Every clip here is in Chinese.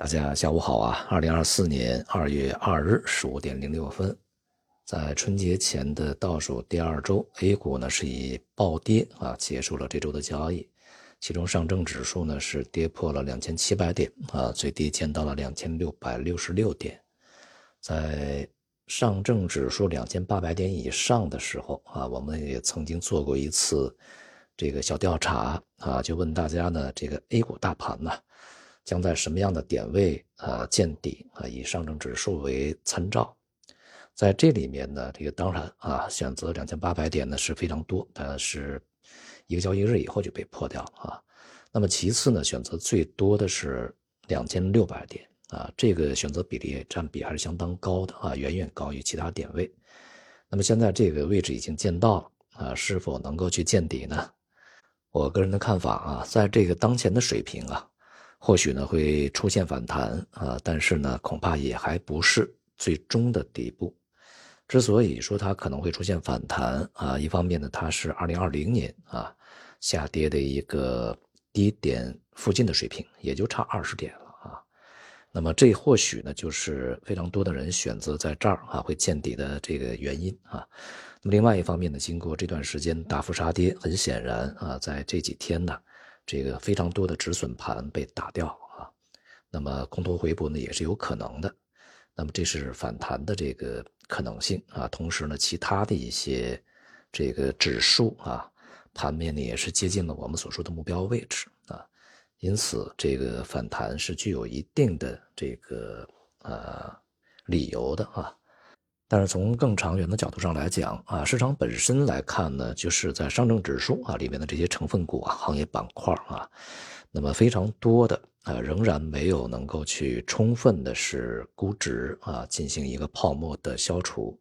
大家下午好啊！二零二四年二月二日十五点零六分，在春节前的倒数第二周，A 股呢是以暴跌啊结束了这周的交易。其中上证指数呢是跌破了两千七百点啊，最低见到了两千六百六十六点。在上证指数两千八百点以上的时候啊，我们也曾经做过一次这个小调查啊，就问大家呢，这个 A 股大盘呢？将在什么样的点位啊见底啊？以上证指数为参照，在这里面呢，这个当然啊，选择两千八百点呢是非常多，但是一个交易日以后就被破掉了啊。那么其次呢，选择最多的是两千六百点啊，这个选择比例占比还是相当高的啊，远远高于其他点位。那么现在这个位置已经见到了啊，是否能够去见底呢？我个人的看法啊，在这个当前的水平啊。或许呢会出现反弹啊，但是呢恐怕也还不是最终的底部。之所以说它可能会出现反弹啊，一方面呢它是二零二零年啊下跌的一个低点附近的水平，也就差二十点了啊。那么这或许呢就是非常多的人选择在这儿啊会见底的这个原因啊。那么另外一方面呢，经过这段时间大幅杀跌，很显然啊在这几天呢。这个非常多的止损盘被打掉啊，那么空头回补呢也是有可能的，那么这是反弹的这个可能性啊。同时呢，其他的一些这个指数啊，盘面呢也是接近了我们所说的目标位置啊，因此这个反弹是具有一定的这个呃理由的啊。但是从更长远的角度上来讲啊，市场本身来看呢，就是在上证指数啊里面的这些成分股啊、行业板块啊，那么非常多的啊仍然没有能够去充分的是估值啊进行一个泡沫的消除，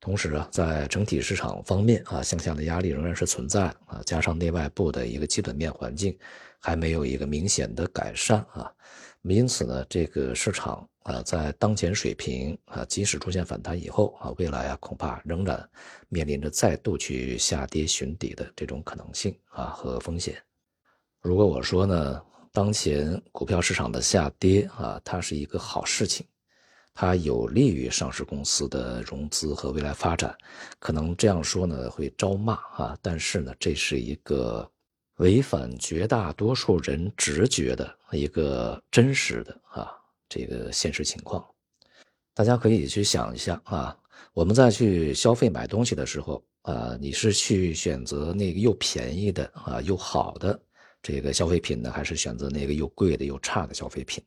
同时啊，在整体市场方面啊向下的压力仍然是存在啊，加上内外部的一个基本面环境还没有一个明显的改善啊，因此呢，这个市场。啊，在当前水平啊，即使出现反弹以后啊，未来啊恐怕仍然面临着再度去下跌寻底的这种可能性啊和风险。如果我说呢，当前股票市场的下跌啊，它是一个好事情，它有利于上市公司的融资和未来发展，可能这样说呢会招骂啊，但是呢，这是一个违反绝大多数人直觉的一个真实的啊。这个现实情况，大家可以去想一下啊。我们在去消费买东西的时候啊，你是去选择那个又便宜的啊又好的这个消费品呢，还是选择那个又贵的又差的消费品？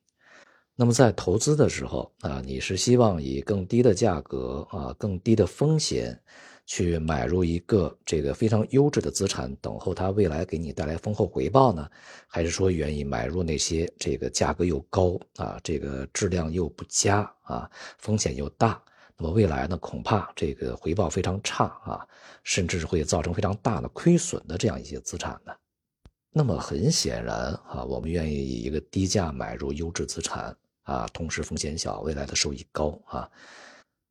那么在投资的时候啊，你是希望以更低的价格啊，更低的风险。去买入一个这个非常优质的资产，等候它未来给你带来丰厚回报呢？还是说愿意买入那些这个价格又高啊，这个质量又不佳啊，风险又大？那么未来呢，恐怕这个回报非常差啊，甚至会造成非常大的亏损的这样一些资产呢？那么很显然啊，我们愿意以一个低价买入优质资产啊，同时风险小，未来的收益高啊。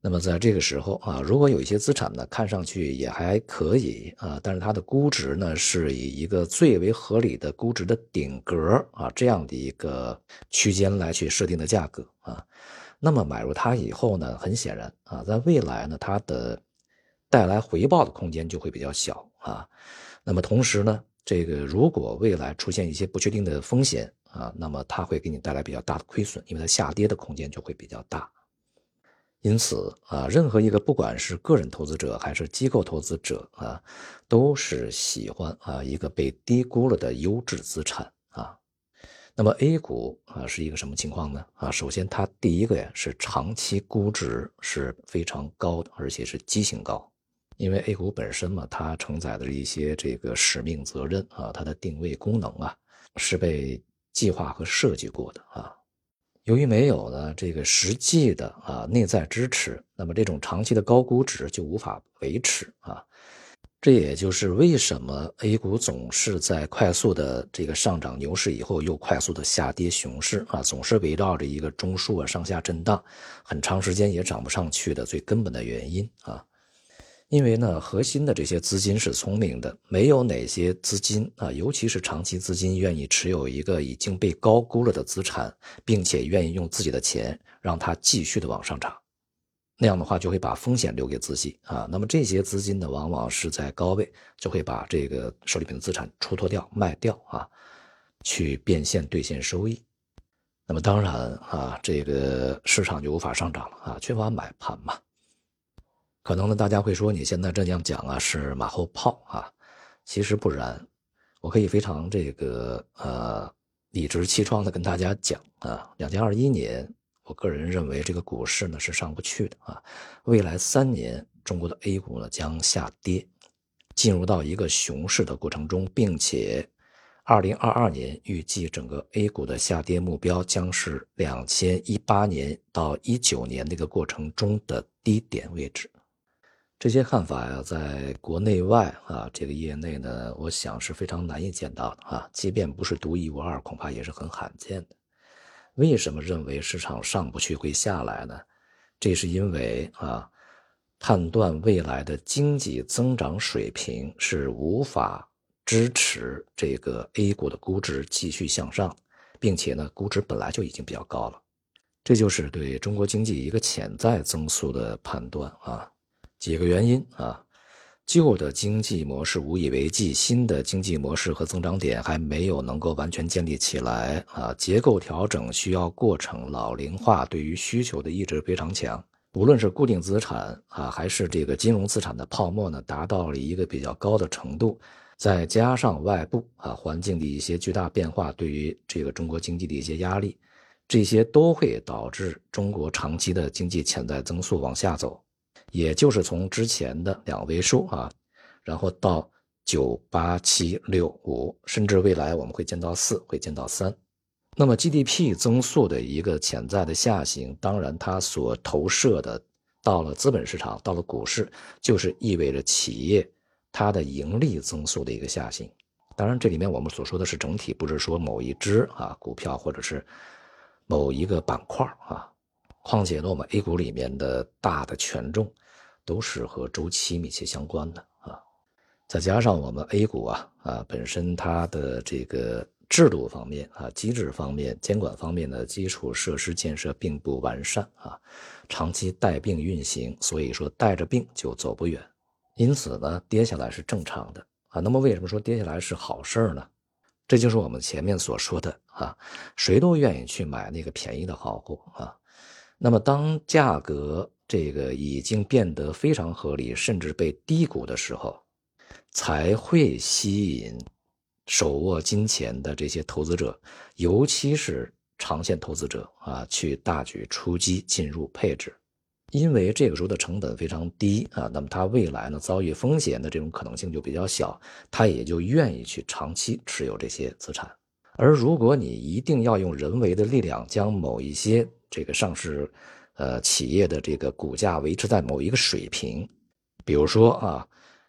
那么在这个时候啊，如果有一些资产呢，看上去也还可以啊，但是它的估值呢，是以一个最为合理的估值的顶格啊这样的一个区间来去设定的价格啊，那么买入它以后呢，很显然啊，在未来呢，它的带来回报的空间就会比较小啊。那么同时呢，这个如果未来出现一些不确定的风险啊，那么它会给你带来比较大的亏损，因为它下跌的空间就会比较大。因此啊，任何一个不管是个人投资者还是机构投资者啊，都是喜欢啊一个被低估了的优质资产啊。那么 A 股啊是一个什么情况呢？啊，首先它第一个呀是长期估值是非常高的，而且是畸形高，因为 A 股本身嘛，它承载的一些这个使命责任啊，它的定位功能啊是被计划和设计过的啊。由于没有呢这个实际的啊内在支持，那么这种长期的高估值就无法维持啊。这也就是为什么 A 股总是在快速的这个上涨牛市以后又快速的下跌熊市啊，总是围绕着一个中枢啊上下震荡，很长时间也涨不上去的最根本的原因啊。因为呢，核心的这些资金是聪明的，没有哪些资金啊，尤其是长期资金愿意持有一个已经被高估了的资产，并且愿意用自己的钱让它继续的往上涨。那样的话，就会把风险留给自己啊。那么这些资金呢，往往是在高位，就会把这个手里边的资产出脱掉、卖掉啊，去变现兑现收益。那么当然啊，这个市场就无法上涨了啊，缺乏买盘嘛。可能呢，大家会说你现在这样讲啊是马后炮啊，其实不然，我可以非常这个呃理直气壮的跟大家讲啊，两千二一年，我个人认为这个股市呢是上不去的啊，未来三年中国的 A 股呢将下跌，进入到一个熊市的过程中，并且二零二二年预计整个 A 股的下跌目标将是两千一八年到一九年那个过程中的低点位置。这些看法呀，在国内外啊，这个业内呢，我想是非常难以见到的啊。即便不是独一无二，恐怕也是很罕见的。为什么认为市场上不去会下来呢？这是因为啊，判断未来的经济增长水平是无法支持这个 A 股的估值继续向上，并且呢，估值本来就已经比较高了。这就是对中国经济一个潜在增速的判断啊。几个原因啊，旧的经济模式无以为继，新的经济模式和增长点还没有能够完全建立起来啊，结构调整需要过程，老龄化对于需求的抑制非常强，无论是固定资产啊，还是这个金融资产的泡沫呢，达到了一个比较高的程度，再加上外部啊环境的一些巨大变化，对于这个中国经济的一些压力，这些都会导致中国长期的经济潜在增速往下走。也就是从之前的两位数啊，然后到九八七六五，甚至未来我们会见到四，会见到三。那么 GDP 增速的一个潜在的下行，当然它所投射的到了资本市场，到了股市，就是意味着企业它的盈利增速的一个下行。当然，这里面我们所说的是整体，不是说某一只啊股票或者是某一个板块啊。况且呢，我们 A 股里面的大的权重。都是和周期密切相关的啊，再加上我们 A 股啊啊本身它的这个制度方面啊机制方面监管方面的基础设施建设并不完善啊，长期带病运行，所以说带着病就走不远，因此呢跌下来是正常的啊。那么为什么说跌下来是好事呢？这就是我们前面所说的啊，谁都愿意去买那个便宜的好货啊。那么当价格。这个已经变得非常合理，甚至被低估的时候，才会吸引手握金钱的这些投资者，尤其是长线投资者啊，去大举出击进入配置，因为这个时候的成本非常低啊，那么他未来呢遭遇风险的这种可能性就比较小，他也就愿意去长期持有这些资产。而如果你一定要用人为的力量将某一些这个上市，呃，企业的这个股价维持在某一个水平，比如说啊，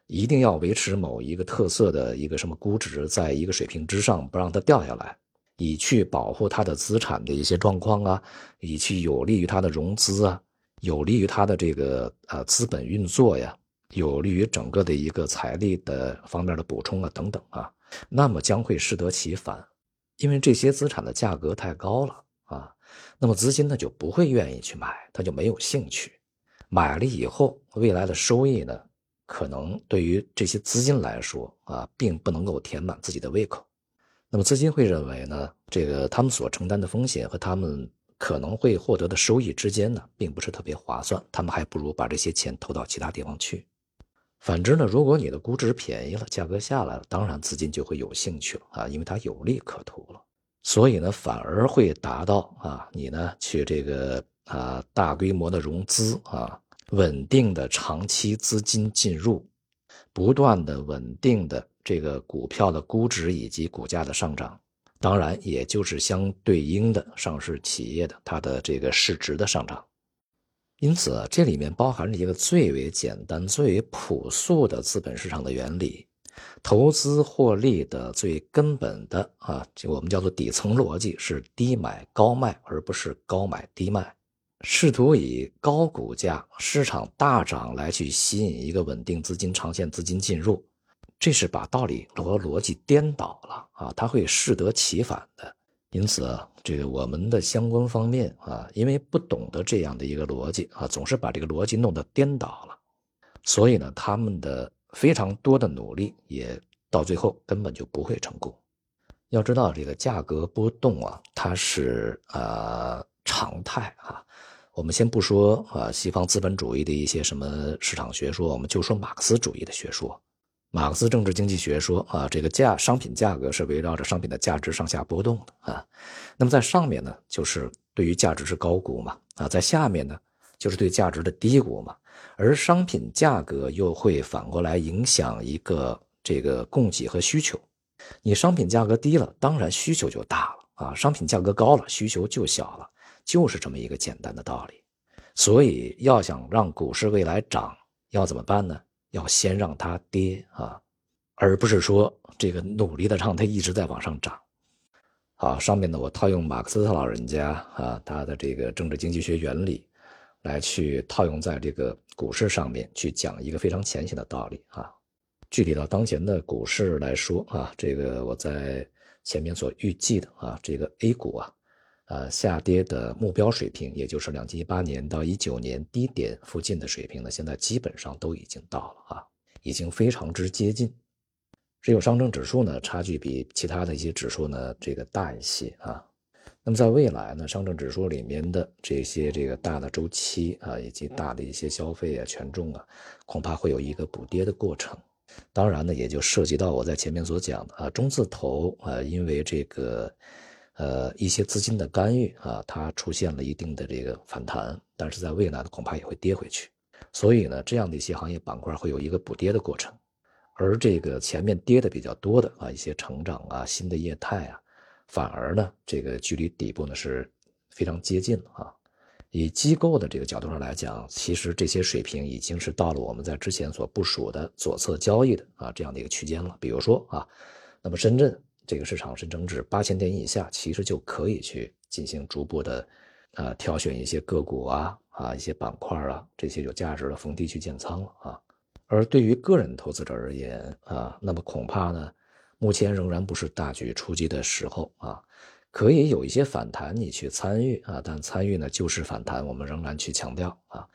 一定要维持某一个特色的一个什么估值，在一个水平之上，不让它掉下来，以去保护它的资产的一些状况啊，以去有利于它的融资啊，有利于它的这个呃资本运作呀，有利于整个的一个财力的方面的补充啊等等啊，那么将会适得其反，因为这些资产的价格太高了。那么资金呢就不会愿意去买，他就没有兴趣。买了以后，未来的收益呢，可能对于这些资金来说啊，并不能够填满自己的胃口。那么资金会认为呢，这个他们所承担的风险和他们可能会获得的收益之间呢，并不是特别划算。他们还不如把这些钱投到其他地方去。反之呢，如果你的估值便宜了，价格下来了，当然资金就会有兴趣了啊，因为它有利可图了。所以呢，反而会达到啊，你呢去这个啊大规模的融资啊，稳定的长期资金进入，不断的稳定的这个股票的估值以及股价的上涨，当然也就是相对应的上市企业的它的这个市值的上涨。因此，这里面包含着一个最为简单、最为朴素的资本市场的原理。投资获利的最根本的啊，就我们叫做底层逻辑是低买高卖，而不是高买低卖。试图以高股价、市场大涨来去吸引一个稳定资金、长线资金进入，这是把道理和逻辑颠倒了啊！它会适得其反的。因此，这个我们的相关方面啊，因为不懂得这样的一个逻辑啊，总是把这个逻辑弄得颠倒了，所以呢，他们的非常多的努力也到最后根本就不会成功。要知道，这个价格波动啊，它是呃常态啊。我们先不说啊，西方资本主义的一些什么市场学说，我们就说马克思主义的学说。马克思政治经济学说啊，这个价商品价格是围绕着商品的价值上下波动的啊。那么在上面呢，就是对于价值是高估嘛啊，在下面呢，就是对价值的低估嘛。而商品价格又会反过来影响一个这个供给和需求。你商品价格低了，当然需求就大了啊；商品价格高了，需求就小了，就是这么一个简单的道理。所以要想让股市未来涨，要怎么办呢？要先让它跌啊，而不是说这个努力的让它一直在往上涨。好，上面呢我套用马克思老人家啊他的这个政治经济学原理，来去套用在这个股市上面去讲一个非常浅显的道理啊。具体到当前的股市来说啊，这个我在前面所预计的啊，这个 A 股啊。呃，下跌的目标水平，也就是两千一八年到一九年低点附近的水平呢，现在基本上都已经到了啊，已经非常之接近。只有上证指数呢，差距比其他的一些指数呢，这个大一些啊。那么在未来呢，上证指数里面的这些这个大的周期啊，以及大的一些消费啊、权重啊，恐怕会有一个补跌的过程。当然呢，也就涉及到我在前面所讲的啊，中字头啊，因为这个。呃，一些资金的干预啊，它出现了一定的这个反弹，但是在未来呢，恐怕也会跌回去。所以呢，这样的一些行业板块会有一个补跌的过程，而这个前面跌的比较多的啊，一些成长啊、新的业态啊，反而呢，这个距离底部呢是非常接近了啊。以机构的这个角度上来讲，其实这些水平已经是到了我们在之前所部署的左侧交易的啊这样的一个区间了。比如说啊，那么深圳。这个市场深成指八千点以下，其实就可以去进行逐步的，呃，挑选一些个股啊，啊，一些板块啊，这些有价值的逢低去建仓了啊。而对于个人投资者而言啊，那么恐怕呢，目前仍然不是大举出击的时候啊，可以有一些反弹你去参与啊，但参与呢就是反弹，我们仍然去强调啊。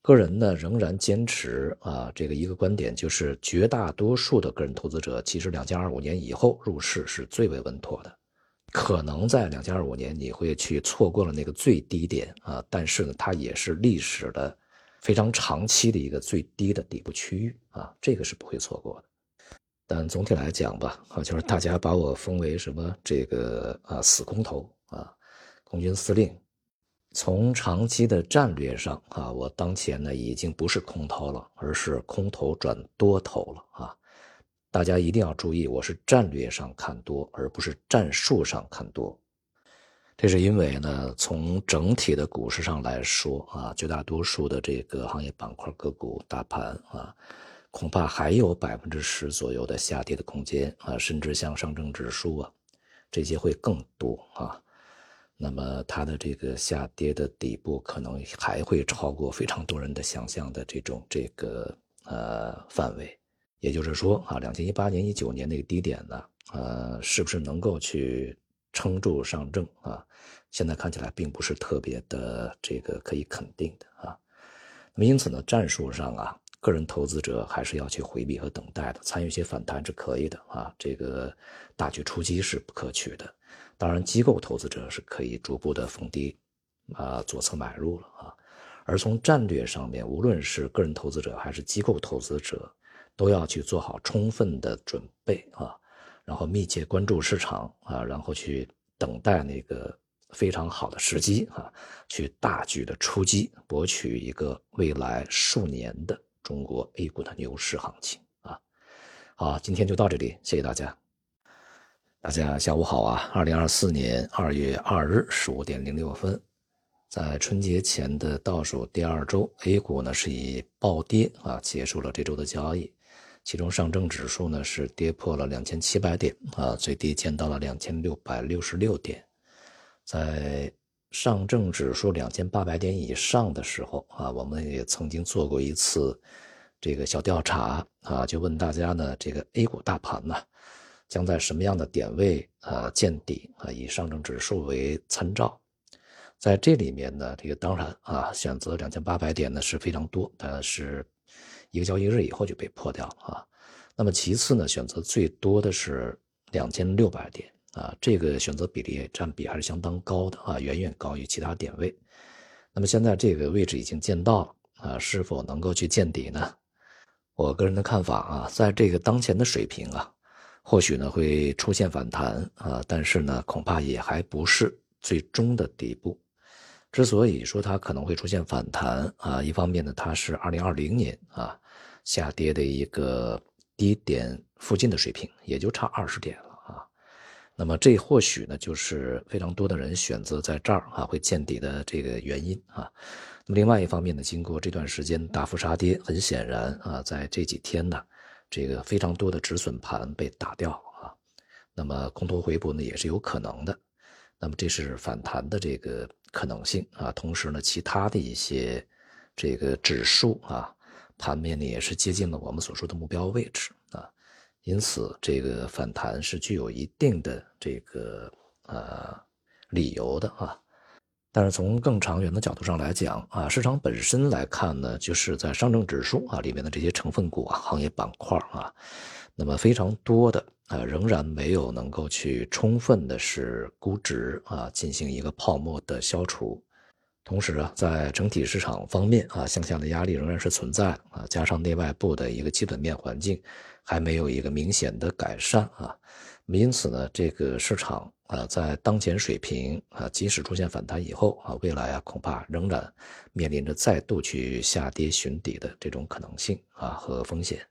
个人呢仍然坚持啊，这个一个观点就是，绝大多数的个人投资者其实两千二五年以后入市是最为稳妥的。可能在两千二五年你会去错过了那个最低点啊，但是呢，它也是历史的非常长期的一个最低的底部区域啊，这个是不会错过的。但总体来讲吧，啊，就是大家把我封为什么这个啊死空头啊，空军司令。从长期的战略上啊，我当前呢已经不是空头了，而是空头转多头了啊！大家一定要注意，我是战略上看多，而不是战术上看多。这是因为呢，从整体的股市上来说啊，绝大多数的这个行业板块、个股、大盘啊，恐怕还有百分之十左右的下跌的空间啊，甚至像上证指数啊，这些会更多啊。那么它的这个下跌的底部可能还会超过非常多人的想象的这种这个呃范围，也就是说啊，两千一八年、一九年那个低点呢，呃，是不是能够去撑住上证啊？现在看起来并不是特别的这个可以肯定的啊。那么因此呢，战术上啊，个人投资者还是要去回避和等待的，参与一些反弹是可以的啊，这个大举出击是不可取的。当然，机构投资者是可以逐步的逢低，啊左侧买入了啊。而从战略上面，无论是个人投资者还是机构投资者，都要去做好充分的准备啊，然后密切关注市场啊，然后去等待那个非常好的时机啊，去大举的出击，博取一个未来数年的中国 A 股的牛市行情啊。好，今天就到这里，谢谢大家。大家下午好啊！二零二四年二月二日十五点零六分，在春节前的倒数第二周，A 股呢是以暴跌啊结束了这周的交易。其中上证指数呢是跌破了两千七百点啊，最低见到了两千六百六十六点。在上证指数两千八百点以上的时候啊，我们也曾经做过一次这个小调查啊，就问大家呢，这个 A 股大盘呢将在什么样的点位啊见底啊？以上证指数为参照，在这里面呢，这个当然啊，选择两千八百点呢是非常多，但是一个交易日以后就被破掉了啊。那么其次呢，选择最多的是两千六百点。啊，这个选择比例占比还是相当高的啊，远远高于其他点位。那么现在这个位置已经见到了啊，是否能够去见底呢？我个人的看法啊，在这个当前的水平啊，或许呢会出现反弹啊，但是呢恐怕也还不是最终的底部。之所以说它可能会出现反弹啊，一方面呢它是二零二零年啊下跌的一个低点附近的水平，也就差二十点。那么这或许呢，就是非常多的人选择在这儿啊会见底的这个原因啊。那么另外一方面呢，经过这段时间大幅杀跌，很显然啊，在这几天呢，这个非常多的止损盘被打掉啊。那么空头回补呢也是有可能的。那么这是反弹的这个可能性啊。同时呢，其他的一些这个指数啊，盘面呢也是接近了我们所说的目标位置。因此，这个反弹是具有一定的这个呃理由的啊。但是从更长远的角度上来讲啊，市场本身来看呢，就是在上证指数啊里面的这些成分股啊、行业板块啊，那么非常多的啊仍然没有能够去充分的是估值啊进行一个泡沫的消除。同时啊，在整体市场方面啊，向下的压力仍然是存在啊，加上内外部的一个基本面环境。还没有一个明显的改善啊，因此呢，这个市场啊，在当前水平啊，即使出现反弹以后啊，未来啊，恐怕仍然面临着再度去下跌寻底的这种可能性啊和风险。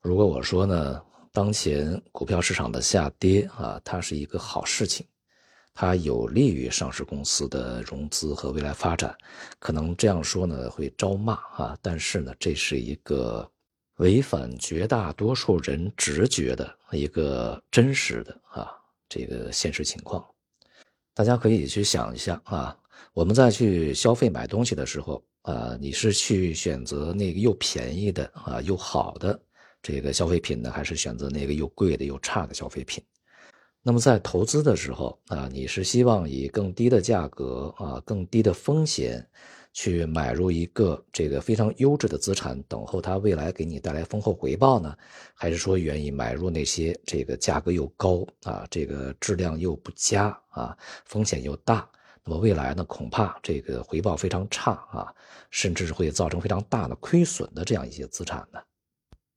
如果我说呢，当前股票市场的下跌啊，它是一个好事情，它有利于上市公司的融资和未来发展，可能这样说呢会招骂啊，但是呢，这是一个。违反绝大多数人直觉的一个真实的啊，这个现实情况，大家可以去想一下啊。我们在去消费买东西的时候啊，你是去选择那个又便宜的啊又好的这个消费品呢，还是选择那个又贵的又差的消费品？那么在投资的时候啊，你是希望以更低的价格啊，更低的风险？去买入一个这个非常优质的资产，等候它未来给你带来丰厚回报呢？还是说愿意买入那些这个价格又高啊，这个质量又不佳啊，风险又大，那么未来呢恐怕这个回报非常差啊，甚至会造成非常大的亏损的这样一些资产呢？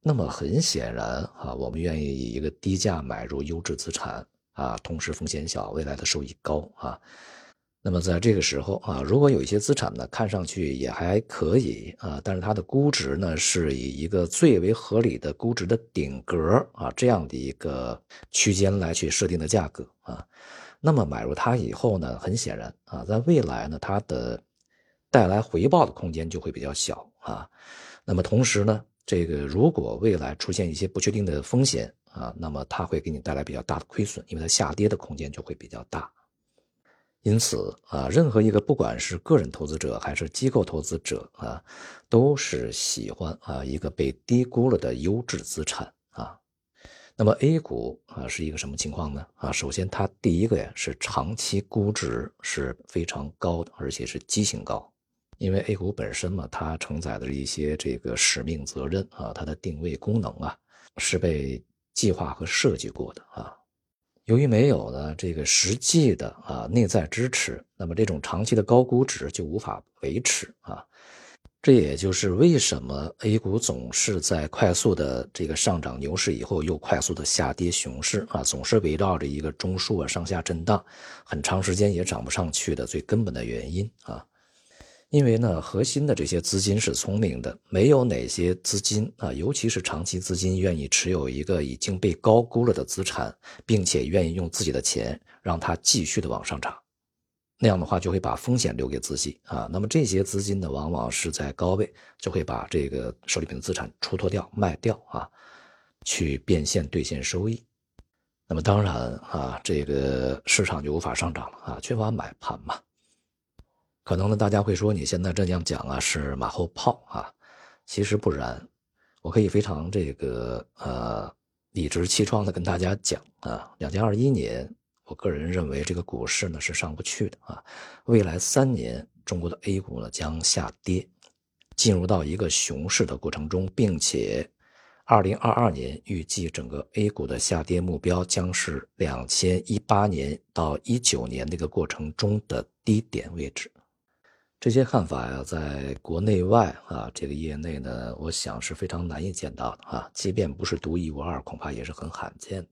那么很显然啊，我们愿意以一个低价买入优质资产啊，同时风险小，未来的收益高啊。那么在这个时候啊，如果有一些资产呢，看上去也还可以啊，但是它的估值呢是以一个最为合理的估值的顶格啊这样的一个区间来去设定的价格啊，那么买入它以后呢，很显然啊，在未来呢，它的带来回报的空间就会比较小啊。那么同时呢，这个如果未来出现一些不确定的风险啊，那么它会给你带来比较大的亏损，因为它下跌的空间就会比较大。因此啊，任何一个不管是个人投资者还是机构投资者啊，都是喜欢啊一个被低估了的优质资产啊。那么 A 股啊是一个什么情况呢？啊，首先它第一个呀是长期估值是非常高的，而且是畸形高，因为 A 股本身嘛，它承载的一些这个使命责任啊，它的定位功能啊是被计划和设计过的啊。由于没有呢这个实际的啊内在支持，那么这种长期的高估值就无法维持啊。这也就是为什么 A 股总是在快速的这个上涨牛市以后又快速的下跌熊市啊，总是围绕着一个中枢啊上下震荡，很长时间也涨不上去的最根本的原因啊。因为呢，核心的这些资金是聪明的，没有哪些资金啊，尤其是长期资金愿意持有一个已经被高估了的资产，并且愿意用自己的钱让它继续的往上涨，那样的话就会把风险留给自己啊。那么这些资金呢，往往是在高位就会把这个手里边的资产出脱掉、卖掉啊，去变现兑现收益。那么当然啊，这个市场就无法上涨了啊，缺乏买盘嘛。可能呢，大家会说你现在这样讲啊是马后炮啊，其实不然，我可以非常这个呃理直气壮的跟大家讲啊，两千二一年，我个人认为这个股市呢是上不去的啊，未来三年中国的 A 股呢将下跌，进入到一个熊市的过程中，并且。二零二二年预计整个 A 股的下跌目标将是两千一八年到一九年那个过程中的低点位置。这些看法呀，在国内外啊这个业内呢，我想是非常难以见到的啊。即便不是独一无二，恐怕也是很罕见的。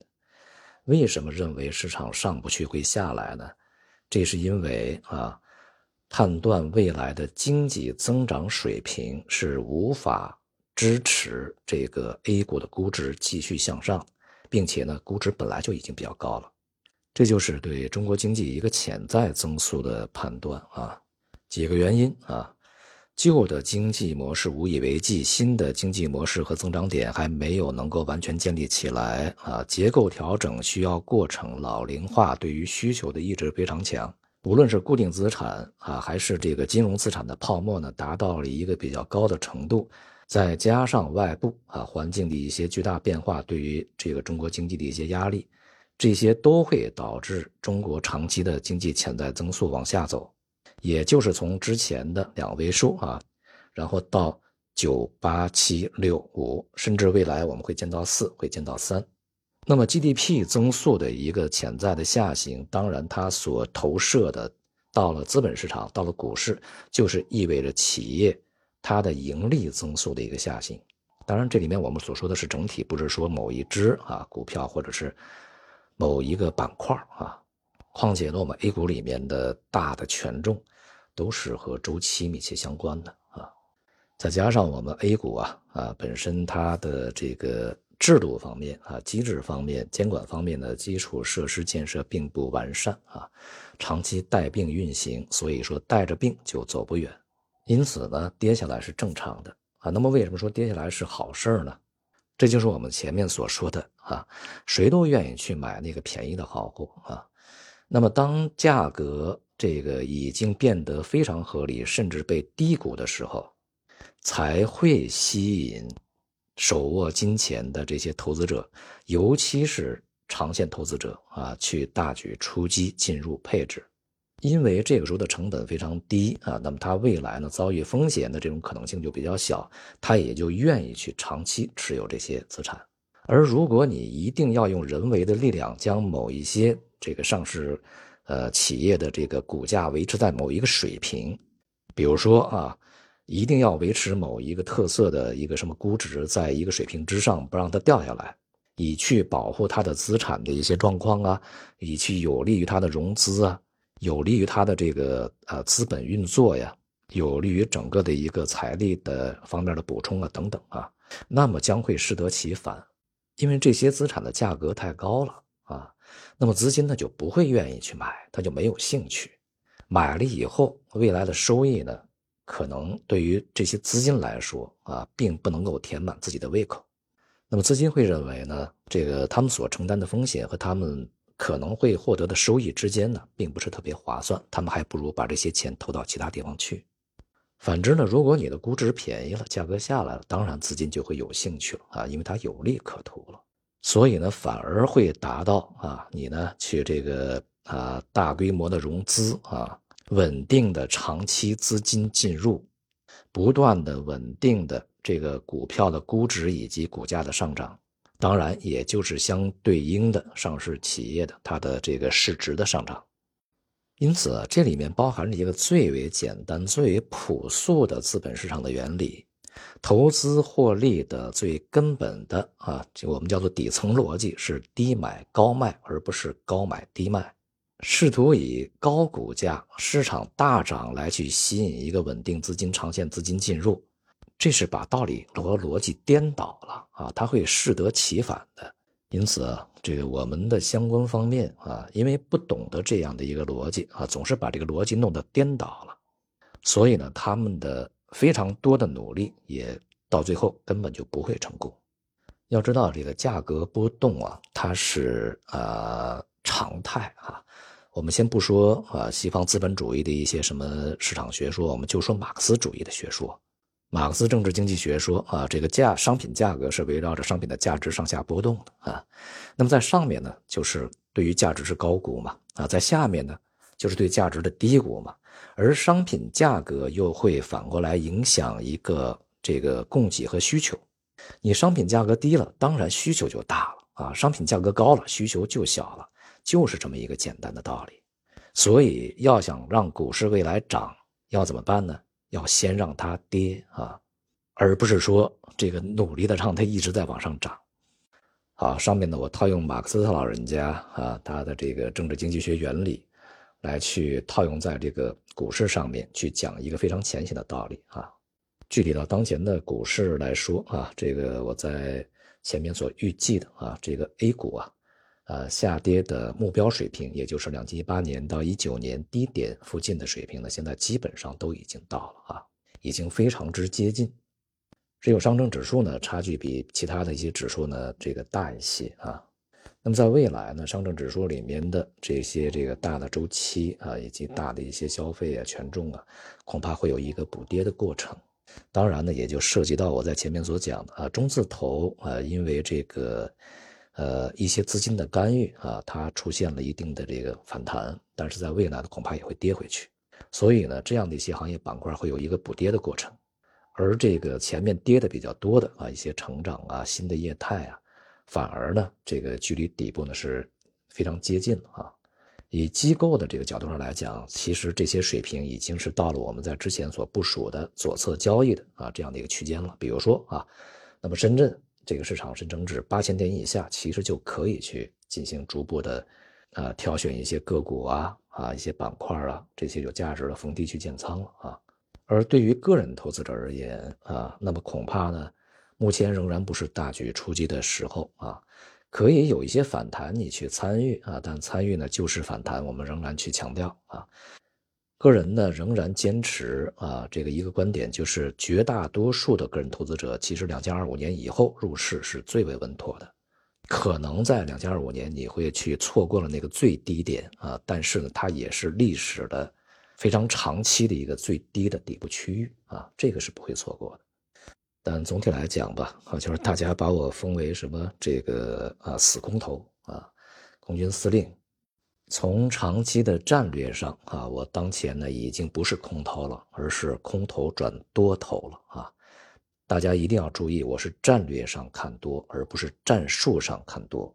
为什么认为市场上不去会下来呢？这是因为啊，判断未来的经济增长水平是无法。支持这个 A 股的估值继续向上，并且呢，估值本来就已经比较高了，这就是对中国经济一个潜在增速的判断啊。几个原因啊，旧的经济模式无以为继，新的经济模式和增长点还没有能够完全建立起来啊。结构调整需要过程，老龄化对于需求的抑制非常强，无论是固定资产啊，还是这个金融资产的泡沫呢，达到了一个比较高的程度。再加上外部啊环境的一些巨大变化，对于这个中国经济的一些压力，这些都会导致中国长期的经济潜在增速往下走，也就是从之前的两位数啊，然后到九八七六五，甚至未来我们会见到四，会见到三。那么 GDP 增速的一个潜在的下行，当然它所投射的到了资本市场，到了股市，就是意味着企业。它的盈利增速的一个下行，当然这里面我们所说的是整体，不是说某一只啊股票或者是某一个板块啊。况且呢，我们 A 股里面的大的权重都是和周期密切相关的啊。再加上我们 A 股啊啊本身它的这个制度方面啊机制方面监管方面的基础设施建设并不完善啊，长期带病运行，所以说带着病就走不远。因此呢，跌下来是正常的啊。那么为什么说跌下来是好事呢？这就是我们前面所说的啊，谁都愿意去买那个便宜的好货啊。那么当价格这个已经变得非常合理，甚至被低估的时候，才会吸引手握金钱的这些投资者，尤其是长线投资者啊，去大举出击进入配置。因为这个时候的成本非常低啊，那么它未来呢遭遇风险的这种可能性就比较小，它也就愿意去长期持有这些资产。而如果你一定要用人为的力量将某一些这个上市，呃企业的这个股价维持在某一个水平，比如说啊，一定要维持某一个特色的一个什么估值在一个水平之上，不让它掉下来，以去保护它的资产的一些状况啊，以去有利于它的融资啊。有利于它的这个呃资本运作呀，有利于整个的一个财力的方面的补充啊等等啊，那么将会适得其反，因为这些资产的价格太高了，那么资金呢就不会愿意去买，他就没有兴趣，买了以后未来的收益呢，可能对于这些资金来说啊，并不能够填满自己的胃口，那么资金会认为呢，这个他们所承担的风险和他们。可能会获得的收益之间呢，并不是特别划算，他们还不如把这些钱投到其他地方去。反之呢，如果你的估值便宜了，价格下来了，当然资金就会有兴趣了啊，因为它有利可图了。所以呢，反而会达到啊，你呢去这个啊大规模的融资啊，稳定的长期资金进入，不断的稳定的这个股票的估值以及股价的上涨。当然，也就是相对应的上市企业的它的这个市值的上涨，因此这里面包含着一个最为简单、最为朴素的资本市场的原理，投资获利的最根本的啊，就我们叫做底层逻辑是低买高卖，而不是高买低卖，试图以高股价、市场大涨来去吸引一个稳定资金、长线资金进入。这是把道理和逻辑颠倒了啊，它会适得其反的。因此，这个我们的相关方面啊，因为不懂得这样的一个逻辑啊，总是把这个逻辑弄得颠倒了，所以呢，他们的非常多的努力也到最后根本就不会成功。要知道，这个价格波动啊，它是呃常态啊。我们先不说啊，西方资本主义的一些什么市场学说，我们就说马克思主义的学说。马克思政治经济学说啊，这个价商品价格是围绕着商品的价值上下波动的啊。那么在上面呢，就是对于价值是高估嘛啊，在下面呢，就是对价值的低估嘛。而商品价格又会反过来影响一个这个供给和需求。你商品价格低了，当然需求就大了啊；商品价格高了，需求就小了，就是这么一个简单的道理。所以要想让股市未来涨，要怎么办呢？要先让它跌啊，而不是说这个努力的让它一直在往上涨。好，上面呢我套用马克思特老人家啊他的这个政治经济学原理，来去套用在这个股市上面去讲一个非常浅显的道理啊。具体到当前的股市来说啊，这个我在前面所预计的啊，这个 A 股啊。呃，下跌的目标水平，也就是两千一八年到一九年低点附近的水平呢，现在基本上都已经到了啊，已经非常之接近。只有上证指数呢，差距比其他的一些指数呢，这个大一些啊。那么在未来呢，上证指数里面的这些这个大的周期啊，以及大的一些消费啊、权重啊，恐怕会有一个补跌的过程。当然呢，也就涉及到我在前面所讲的啊，中字头啊，因为这个。呃，一些资金的干预啊，它出现了一定的这个反弹，但是在未来呢，恐怕也会跌回去。所以呢，这样的一些行业板块会有一个补跌的过程，而这个前面跌的比较多的啊，一些成长啊、新的业态啊，反而呢，这个距离底部呢是非常接近了啊。以机构的这个角度上来讲，其实这些水平已经是到了我们在之前所部署的左侧交易的啊这样的一个区间了。比如说啊，那么深圳。这个市场深成指八千点以下，其实就可以去进行逐步的，呃，挑选一些个股啊，啊，一些板块啊，这些有价值的逢低去建仓了啊。而对于个人投资者而言啊，那么恐怕呢，目前仍然不是大举出击的时候啊，可以有一些反弹你去参与啊，但参与呢就是反弹，我们仍然去强调啊。个人呢仍然坚持啊，这个一个观点就是绝大多数的个人投资者，其实两千二五年以后入市是最为稳妥的。可能在两千二五年你会去错过了那个最低点啊，但是呢，它也是历史的非常长期的一个最低的底部区域啊，这个是不会错过的。但总体来讲吧，啊，就是大家把我封为什么这个啊死空头啊，空军司令。从长期的战略上啊，我当前呢已经不是空头了，而是空头转多头了啊！大家一定要注意，我是战略上看多，而不是战术上看多。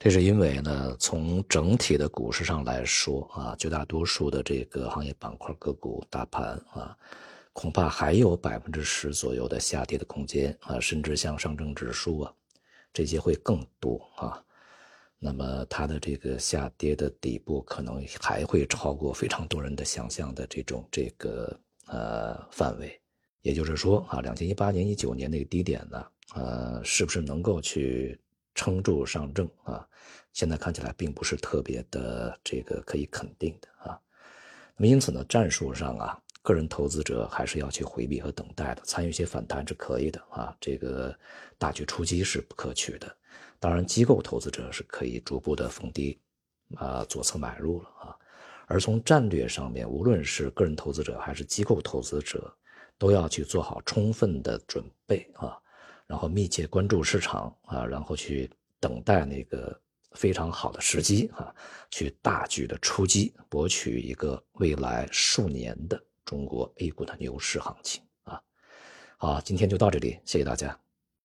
这是因为呢，从整体的股市上来说啊，绝大多数的这个行业板块、个股、大盘啊，恐怕还有百分之十左右的下跌的空间啊，甚至像上证指数啊，这些会更多啊。那么它的这个下跌的底部可能还会超过非常多人的想象的这种这个呃范围，也就是说啊，两千一八年一九年那个低点呢，呃，是不是能够去撑住上证啊？现在看起来并不是特别的这个可以肯定的啊。那么因此呢，战术上啊，个人投资者还是要去回避和等待的，参与一些反弹是可以的啊，这个大举出击是不可取的。当然，机构投资者是可以逐步的逢低，啊左侧买入了啊。而从战略上面，无论是个人投资者还是机构投资者，都要去做好充分的准备啊，然后密切关注市场啊，然后去等待那个非常好的时机啊，去大举的出击，博取一个未来数年的中国 A 股的牛市行情啊。好，今天就到这里，谢谢大家。